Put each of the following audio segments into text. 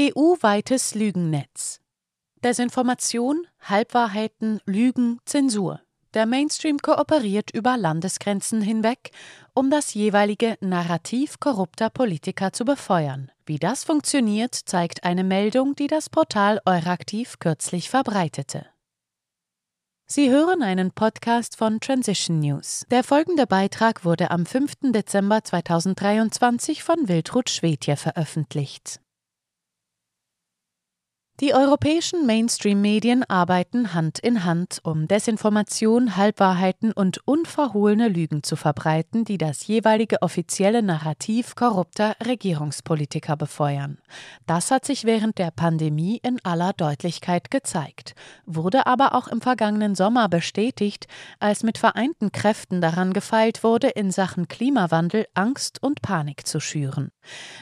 EU-weites Lügennetz. Desinformation, Halbwahrheiten, Lügen, Zensur. Der Mainstream kooperiert über Landesgrenzen hinweg, um das jeweilige Narrativ korrupter Politiker zu befeuern. Wie das funktioniert, zeigt eine Meldung, die das Portal Euraktiv kürzlich verbreitete. Sie hören einen Podcast von Transition News. Der folgende Beitrag wurde am 5. Dezember 2023 von Wiltrud Schwedje veröffentlicht. Die europäischen Mainstream-Medien arbeiten Hand in Hand, um Desinformation, Halbwahrheiten und unverhohlene Lügen zu verbreiten, die das jeweilige offizielle Narrativ korrupter Regierungspolitiker befeuern. Das hat sich während der Pandemie in aller Deutlichkeit gezeigt, wurde aber auch im vergangenen Sommer bestätigt, als mit vereinten Kräften daran gefeilt wurde, in Sachen Klimawandel Angst und Panik zu schüren.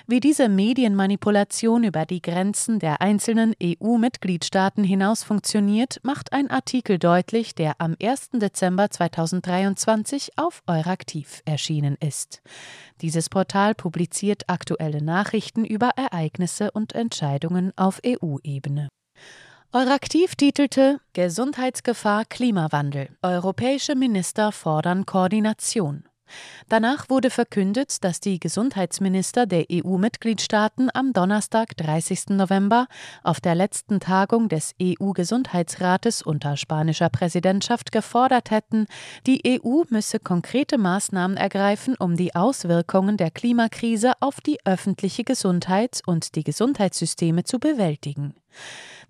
Wie diese Medienmanipulation über die Grenzen der einzelnen EU-Mitgliedstaaten hinaus funktioniert, macht ein Artikel deutlich, der am 1. Dezember 2023 auf Euraktiv erschienen ist. Dieses Portal publiziert aktuelle Nachrichten über Ereignisse und Entscheidungen auf EU-Ebene. Euraktiv titelte Gesundheitsgefahr Klimawandel. Europäische Minister fordern Koordination. Danach wurde verkündet, dass die Gesundheitsminister der EU-Mitgliedstaaten am Donnerstag, 30. November, auf der letzten Tagung des EU-Gesundheitsrates unter spanischer Präsidentschaft gefordert hätten, die EU müsse konkrete Maßnahmen ergreifen, um die Auswirkungen der Klimakrise auf die öffentliche Gesundheit und die Gesundheitssysteme zu bewältigen.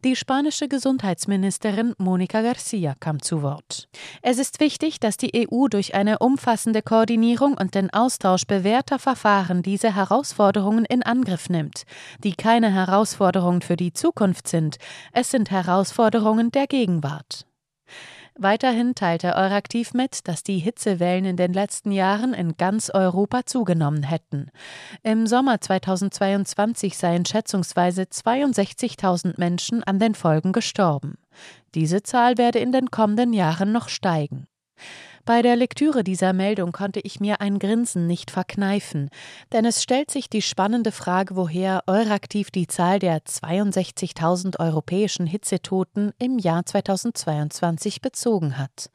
Die spanische Gesundheitsministerin Monica Garcia kam zu Wort. Es ist wichtig, dass die EU durch eine umfassende Koordinierung und den Austausch bewährter Verfahren diese Herausforderungen in Angriff nimmt, die keine Herausforderungen für die Zukunft sind, es sind Herausforderungen der Gegenwart. Weiterhin teilte Euraktiv mit, dass die Hitzewellen in den letzten Jahren in ganz Europa zugenommen hätten. Im Sommer 2022 seien schätzungsweise 62.000 Menschen an den Folgen gestorben. Diese Zahl werde in den kommenden Jahren noch steigen. Bei der Lektüre dieser Meldung konnte ich mir ein Grinsen nicht verkneifen, denn es stellt sich die spannende Frage, woher Euraktiv die Zahl der 62.000 europäischen Hitzetoten im Jahr 2022 bezogen hat.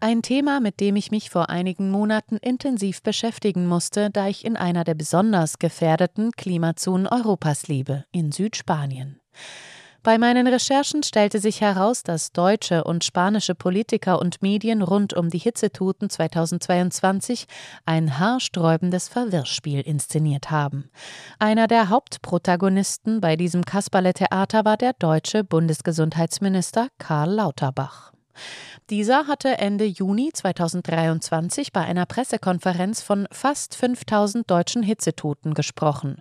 Ein Thema, mit dem ich mich vor einigen Monaten intensiv beschäftigen musste, da ich in einer der besonders gefährdeten Klimazonen Europas lebe, in Südspanien. Bei meinen Recherchen stellte sich heraus, dass deutsche und spanische Politiker und Medien rund um die Hitzetoten 2022 ein haarsträubendes Verwirrspiel inszeniert haben. Einer der Hauptprotagonisten bei diesem Kasperle-Theater war der deutsche Bundesgesundheitsminister Karl Lauterbach. Dieser hatte Ende Juni 2023 bei einer Pressekonferenz von fast 5000 deutschen Hitzetoten gesprochen.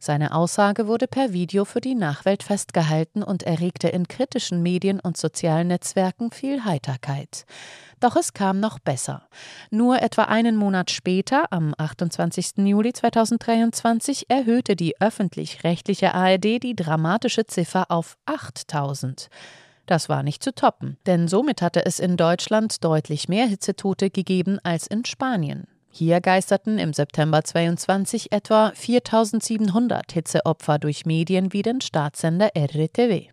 Seine Aussage wurde per Video für die Nachwelt festgehalten und erregte in kritischen Medien und sozialen Netzwerken viel Heiterkeit. Doch es kam noch besser. Nur etwa einen Monat später, am 28. Juli 2023, erhöhte die öffentlich-rechtliche ARD die dramatische Ziffer auf 8000. Das war nicht zu toppen, denn somit hatte es in Deutschland deutlich mehr Hitzetote gegeben als in Spanien. Hier geisterten im September 22 etwa 4700 Hitzeopfer durch Medien wie den Staatssender RTW.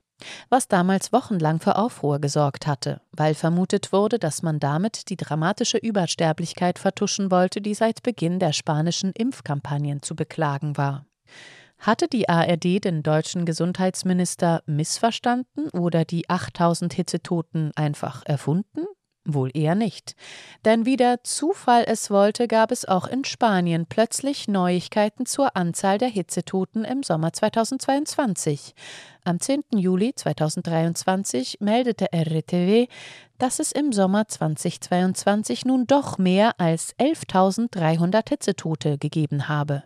Was damals wochenlang für Aufruhr gesorgt hatte, weil vermutet wurde, dass man damit die dramatische Übersterblichkeit vertuschen wollte, die seit Beginn der spanischen Impfkampagnen zu beklagen war. Hatte die ARD den deutschen Gesundheitsminister missverstanden oder die 8000 Hitzetoten einfach erfunden? Wohl eher nicht. Denn wie der Zufall es wollte, gab es auch in Spanien plötzlich Neuigkeiten zur Anzahl der Hitzetoten im Sommer 2022. Am 10. Juli 2023 meldete RTW, dass es im Sommer 2022 nun doch mehr als 11.300 Hitzetote gegeben habe.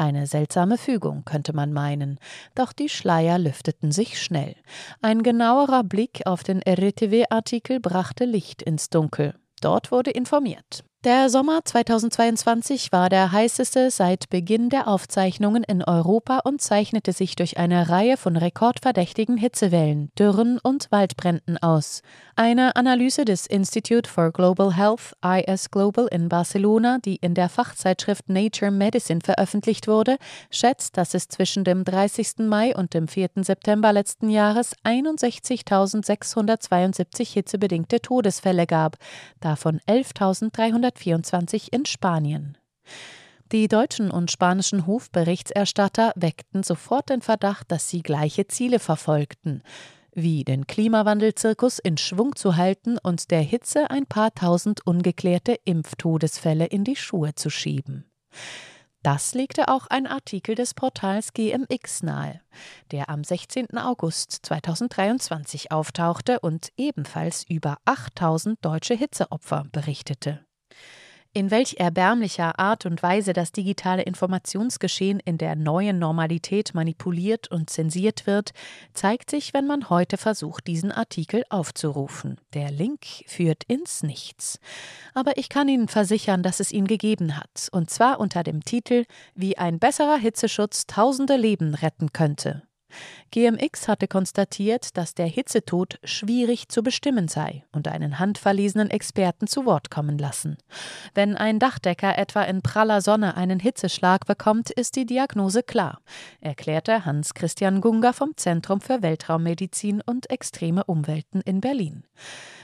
Eine seltsame Fügung, könnte man meinen, doch die Schleier lüfteten sich schnell. Ein genauerer Blick auf den RTV-Artikel brachte Licht ins Dunkel. Dort wurde informiert. Der Sommer 2022 war der heißeste seit Beginn der Aufzeichnungen in Europa und zeichnete sich durch eine Reihe von rekordverdächtigen Hitzewellen, Dürren und Waldbränden aus. Eine Analyse des Institute for Global Health IS Global in Barcelona, die in der Fachzeitschrift Nature Medicine veröffentlicht wurde, schätzt, dass es zwischen dem 30. Mai und dem 4. September letzten Jahres 61.672 hitzebedingte Todesfälle gab, davon 11.300 1924 in Spanien. Die deutschen und spanischen Hofberichterstatter weckten sofort den Verdacht, dass sie gleiche Ziele verfolgten, wie den Klimawandelzirkus in Schwung zu halten und der Hitze ein paar tausend ungeklärte Impftodesfälle in die Schuhe zu schieben. Das legte auch ein Artikel des Portals GMX nahe, der am 16. August 2023 auftauchte und ebenfalls über 8000 deutsche Hitzeopfer berichtete. In welch erbärmlicher Art und Weise das digitale Informationsgeschehen in der neuen Normalität manipuliert und zensiert wird, zeigt sich, wenn man heute versucht, diesen Artikel aufzurufen. Der Link führt ins Nichts. Aber ich kann Ihnen versichern, dass es ihn gegeben hat, und zwar unter dem Titel Wie ein besserer Hitzeschutz tausende Leben retten könnte. GMX hatte konstatiert, dass der Hitzetod schwierig zu bestimmen sei und einen handverlesenen Experten zu Wort kommen lassen. Wenn ein Dachdecker etwa in praller Sonne einen Hitzeschlag bekommt, ist die Diagnose klar, erklärte Hans-Christian Gunger vom Zentrum für Weltraummedizin und extreme Umwelten in Berlin.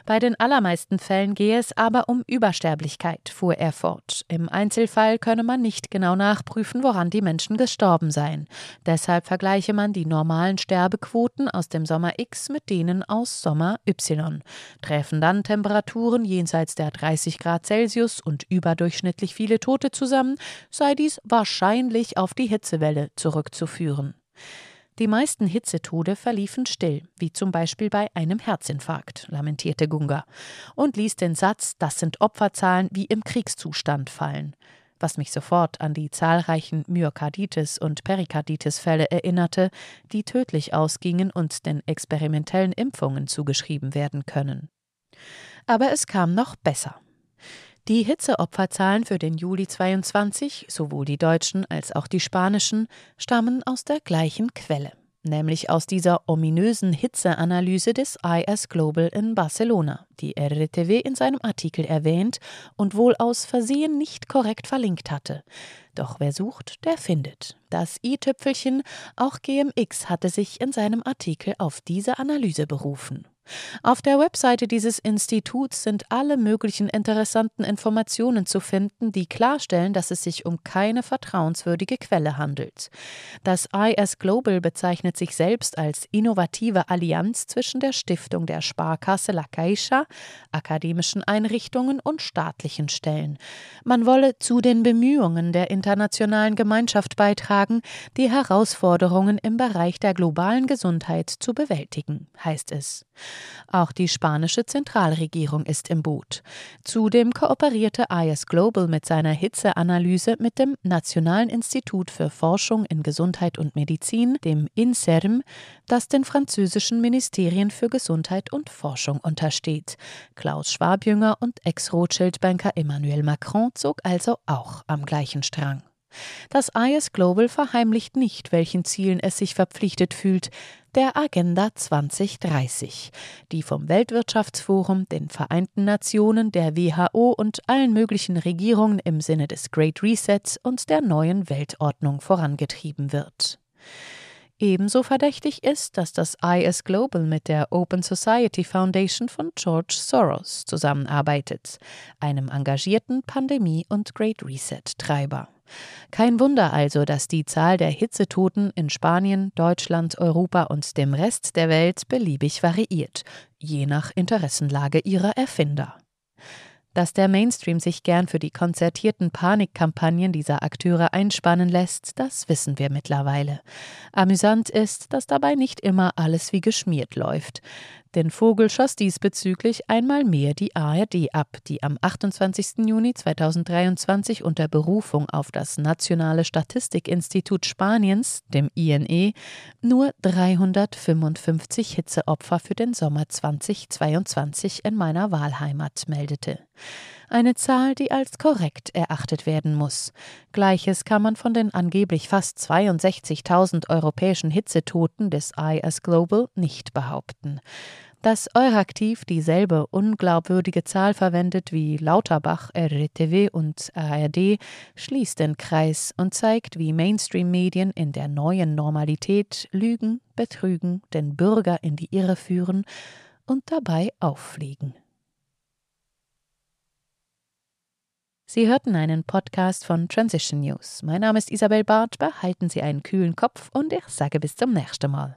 Bei den allermeisten Fällen gehe es aber um Übersterblichkeit, fuhr er fort. Im Einzelfall könne man nicht genau nachprüfen, woran die Menschen gestorben seien. Deshalb vergleiche man die normalen Sterbequoten aus dem Sommer X mit denen aus Sommer Y. Treffen dann Temperaturen jenseits der 30 Grad Celsius und überdurchschnittlich viele Tote zusammen, sei dies wahrscheinlich auf die Hitzewelle zurückzuführen. Die meisten Hitzetode verliefen still, wie zum Beispiel bei einem Herzinfarkt, lamentierte Gunga und ließ den Satz, das sind Opferzahlen wie im Kriegszustand fallen, was mich sofort an die zahlreichen Myokarditis- und Perikarditis-Fälle erinnerte, die tödlich ausgingen und den experimentellen Impfungen zugeschrieben werden können. Aber es kam noch besser. Die Hitzeopferzahlen für den Juli 22, sowohl die deutschen als auch die spanischen, stammen aus der gleichen Quelle, nämlich aus dieser ominösen Hitzeanalyse des IS Global in Barcelona, die RTW in seinem Artikel erwähnt und wohl aus Versehen nicht korrekt verlinkt hatte. Doch wer sucht, der findet. Das i-Tüpfelchen, auch GMX, hatte sich in seinem Artikel auf diese Analyse berufen. Auf der Webseite dieses Instituts sind alle möglichen interessanten Informationen zu finden, die klarstellen, dass es sich um keine vertrauenswürdige Quelle handelt. Das IS Global bezeichnet sich selbst als innovative Allianz zwischen der Stiftung der Sparkasse La Caixa, akademischen Einrichtungen und staatlichen Stellen. Man wolle zu den Bemühungen der internationalen Gemeinschaft beitragen, die Herausforderungen im Bereich der globalen Gesundheit zu bewältigen, heißt es. Auch die spanische Zentralregierung ist im Boot. Zudem kooperierte IS Global mit seiner Hitzeanalyse mit dem Nationalen Institut für Forschung in Gesundheit und Medizin, dem INSERM, das den französischen Ministerien für Gesundheit und Forschung untersteht. Klaus Schwabjünger und Ex-Rothschild-Banker Emmanuel Macron zog also auch am gleichen Strang. Das IS Global verheimlicht nicht, welchen Zielen es sich verpflichtet fühlt, der Agenda 2030, die vom Weltwirtschaftsforum, den Vereinten Nationen, der WHO und allen möglichen Regierungen im Sinne des Great Resets und der neuen Weltordnung vorangetrieben wird. Ebenso verdächtig ist, dass das IS Global mit der Open Society Foundation von George Soros zusammenarbeitet, einem engagierten Pandemie- und Great Reset-Treiber. Kein Wunder also, dass die Zahl der Hitzetoten in Spanien, Deutschland, Europa und dem Rest der Welt beliebig variiert, je nach Interessenlage ihrer Erfinder. Dass der Mainstream sich gern für die konzertierten Panikkampagnen dieser Akteure einspannen lässt, das wissen wir mittlerweile. Amüsant ist, dass dabei nicht immer alles wie geschmiert läuft. Den Vogel schoss diesbezüglich einmal mehr die ARD ab, die am 28. Juni 2023 unter Berufung auf das Nationale Statistikinstitut Spaniens, dem INE, nur 355 Hitzeopfer für den Sommer 2022 in meiner Wahlheimat meldete. eine Zahl, die als korrekt erachtet werden muss. Gleiches kann man von den angeblich fast 62.000 europäischen Hitzetoten des IS Global nicht behaupten. Dass Euraktiv dieselbe unglaubwürdige Zahl verwendet wie Lauterbach, RTW und ARD, schließt den Kreis und zeigt, wie Mainstream-Medien in der neuen Normalität lügen, betrügen, den Bürger in die Irre führen und dabei auffliegen. Sie hörten einen Podcast von Transition News. Mein Name ist Isabel Barth. Behalten Sie einen kühlen Kopf und ich sage bis zum nächsten Mal.